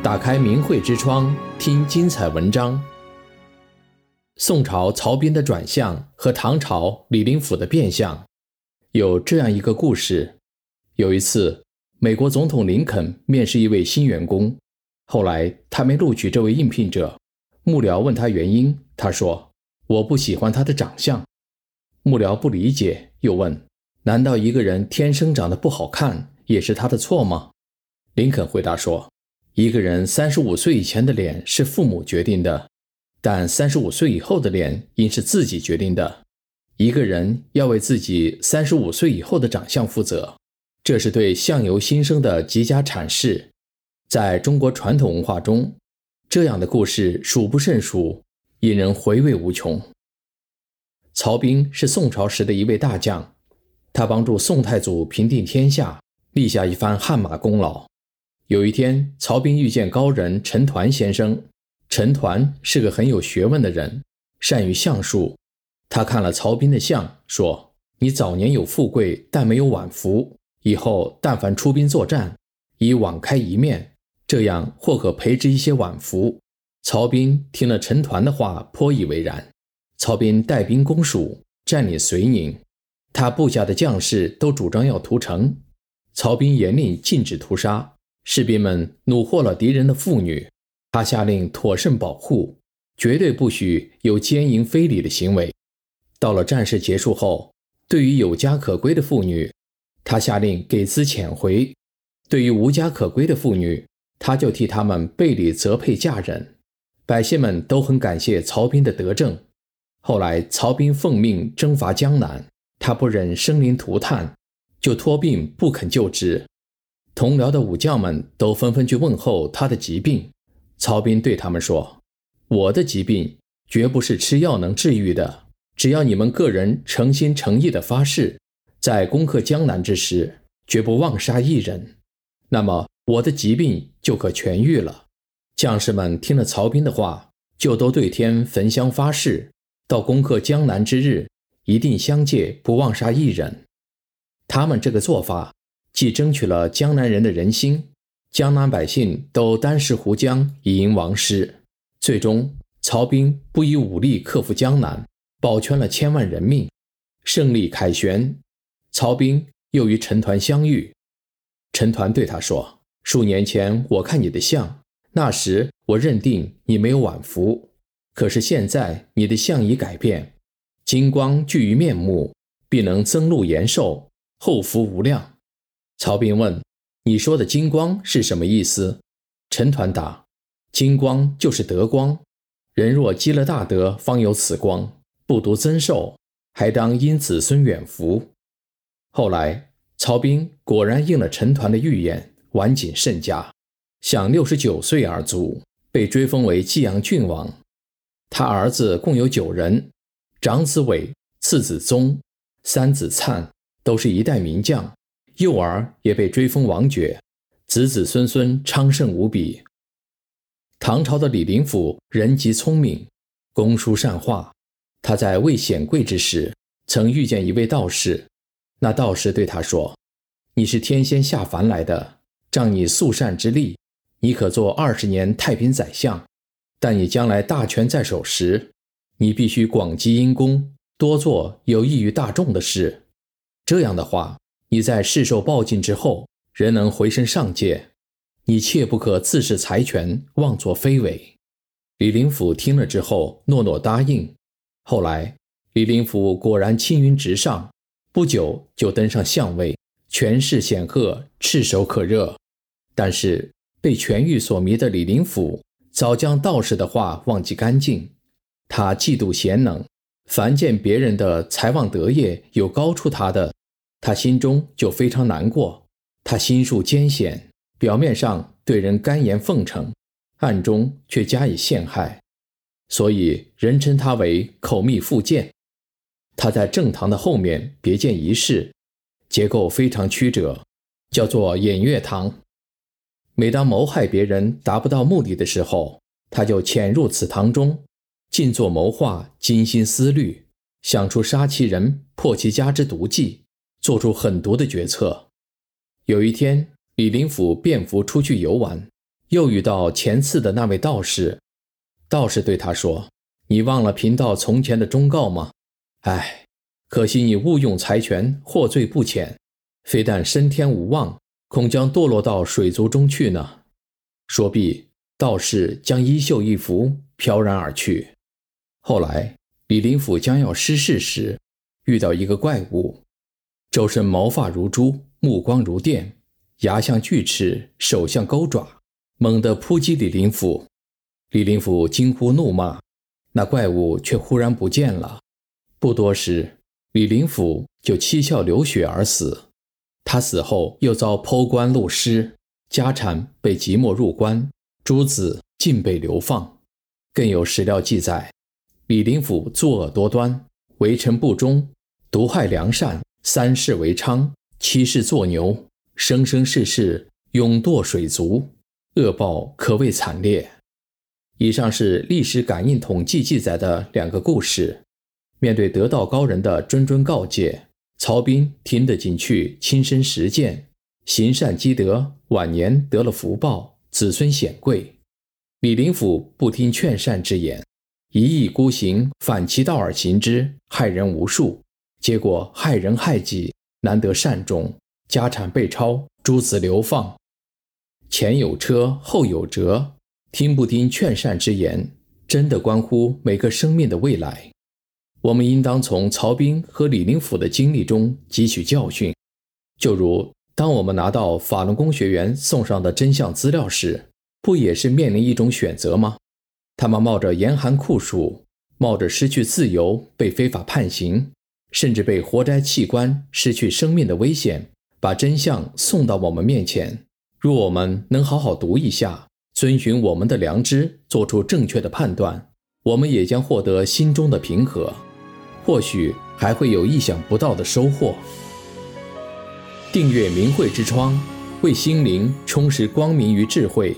打开明慧之窗，听精彩文章。宋朝曹彬的转向和唐朝李林甫的变相，有这样一个故事：有一次，美国总统林肯面试一位新员工，后来他没录取这位应聘者。幕僚问他原因，他说：“我不喜欢他的长相。”幕僚不理解，又问：“难道一个人天生长得不好看，也是他的错吗？”林肯回答说：“一个人三十五岁以前的脸是父母决定的，但三十五岁以后的脸应是自己决定的。一个人要为自己三十五岁以后的长相负责，这是对相由心生的极佳阐释。在中国传统文化中，这样的故事数不胜数，引人回味无穷。”曹彬是宋朝时的一位大将，他帮助宋太祖平定天下，立下一番汗马功劳。有一天，曹彬遇见高人陈抟先生。陈抟是个很有学问的人，善于相术。他看了曹彬的相，说：“你早年有富贵，但没有晚福。以后但凡出兵作战，以网开一面，这样或可培植一些晚福。”曹彬听了陈抟的话，颇以为然。曹彬带兵攻蜀，占领遂宁，他部下的将士都主张要屠城。曹彬严令禁止屠杀，士兵们虏获了敌人的妇女，他下令妥善保护，绝对不许有奸淫非礼的行为。到了战事结束后，对于有家可归的妇女，他下令给资遣回；对于无家可归的妇女，他就替他们备礼择配嫁人。百姓们都很感谢曹彬的德政。后来，曹彬奉命征伐江南，他不忍生灵涂炭，就托病不肯就职。同僚的武将们都纷纷去问候他的疾病。曹彬对他们说：“我的疾病绝不是吃药能治愈的，只要你们个人诚心诚意地发誓，在攻克江南之时绝不妄杀一人，那么我的疾病就可痊愈了。”将士们听了曹彬的话，就都对天焚香发誓。到攻克江南之日，一定相戒，不妄杀一人。他们这个做法，既争取了江南人的人心，江南百姓都单食壶浆以迎王师。最终，曹彬不以武力克服江南，保全了千万人命，胜利凯旋。曹彬又与陈抟相遇，陈抟对他说：“数年前我看你的相，那时我认定你没有晚福。”可是现在你的相已改变，金光聚于面目，必能增禄延寿，后福无量。曹彬问：“你说的金光是什么意思？”陈摶答：“金光就是德光，人若积了大德，方有此光，不独增寿，还当因子孙远福。”后来，曹彬果然应了陈摶的预言，晚景甚佳，享六十九岁而卒，被追封为济阳郡王。他儿子共有九人，长子伟，次子宗，三子灿，都是一代名将。幼儿也被追封王爵，子子孙孙昌盛无比。唐朝的李林甫人极聪明，工书善画。他在未显贵之时，曾遇见一位道士。那道士对他说：“你是天仙下凡来的，仗你素善之力，你可做二十年太平宰相。”但你将来大权在手时，你必须广积阴功，多做有益于大众的事。这样的话，你在世受报尽之后，仍能回升上界。你切不可自恃才权，妄作非为。李林甫听了之后，诺诺答应。后来，李林甫果然青云直上，不久就登上相位，权势显赫，炙手可热。但是被权欲所迷的李林甫，早将道士的话忘记干净，他嫉妒贤能，凡见别人的才旺德业有高出他的，他心中就非常难过。他心术艰险，表面上对人甘言奉承，暗中却加以陷害，所以人称他为口蜜腹剑。他在正堂的后面别建一室，结构非常曲折，叫做偃月堂。每当谋害别人达不到目的的时候，他就潜入此堂中，静坐谋划，精心思虑，想出杀其人、破其家之毒计，做出狠毒的决策。有一天，李林甫便服出去游玩，又遇到前次的那位道士。道士对他说：“你忘了贫道从前的忠告吗？唉，可惜你误用财权，获罪不浅，非但升天无望，恐将堕落到水族中去呢。”说毕，道士将衣袖一拂，飘然而去。后来，李林甫将要失势时，遇到一个怪物，周身毛发如珠，目光如电，牙像锯齿，手像钩爪，猛地扑击李林甫。李林甫惊呼怒骂，那怪物却忽然不见了。不多时，李林甫就七窍流血而死。他死后又遭剖棺戮尸，家产被即没入关，诸子尽被流放。更有史料记载，李林甫作恶多端，为臣不忠，毒害良善，三世为娼，七世做牛，生生世世永堕水族，恶报可谓惨烈。以上是历史感应统计记载的两个故事。面对得道高人的谆谆告诫，曹彬听得进去，亲身实践，行善积德，晚年得了福报，子孙显贵。李林甫不听劝善之言，一意孤行，反其道而行之，害人无数，结果害人害己，难得善终，家产被抄，诸子流放。前有车，后有辙。听不听劝善之言，真的关乎每个生命的未来。我们应当从曹彬和李林甫的经历中汲取教训。就如当我们拿到法轮功学员送上的真相资料时，不也是面临一种选择吗？他们冒着严寒酷暑，冒着失去自由、被非法判刑，甚至被活摘器官、失去生命的危险，把真相送到我们面前。若我们能好好读一下。遵循我们的良知，做出正确的判断，我们也将获得心中的平和，或许还会有意想不到的收获。订阅明慧之窗，为心灵充实光明与智慧。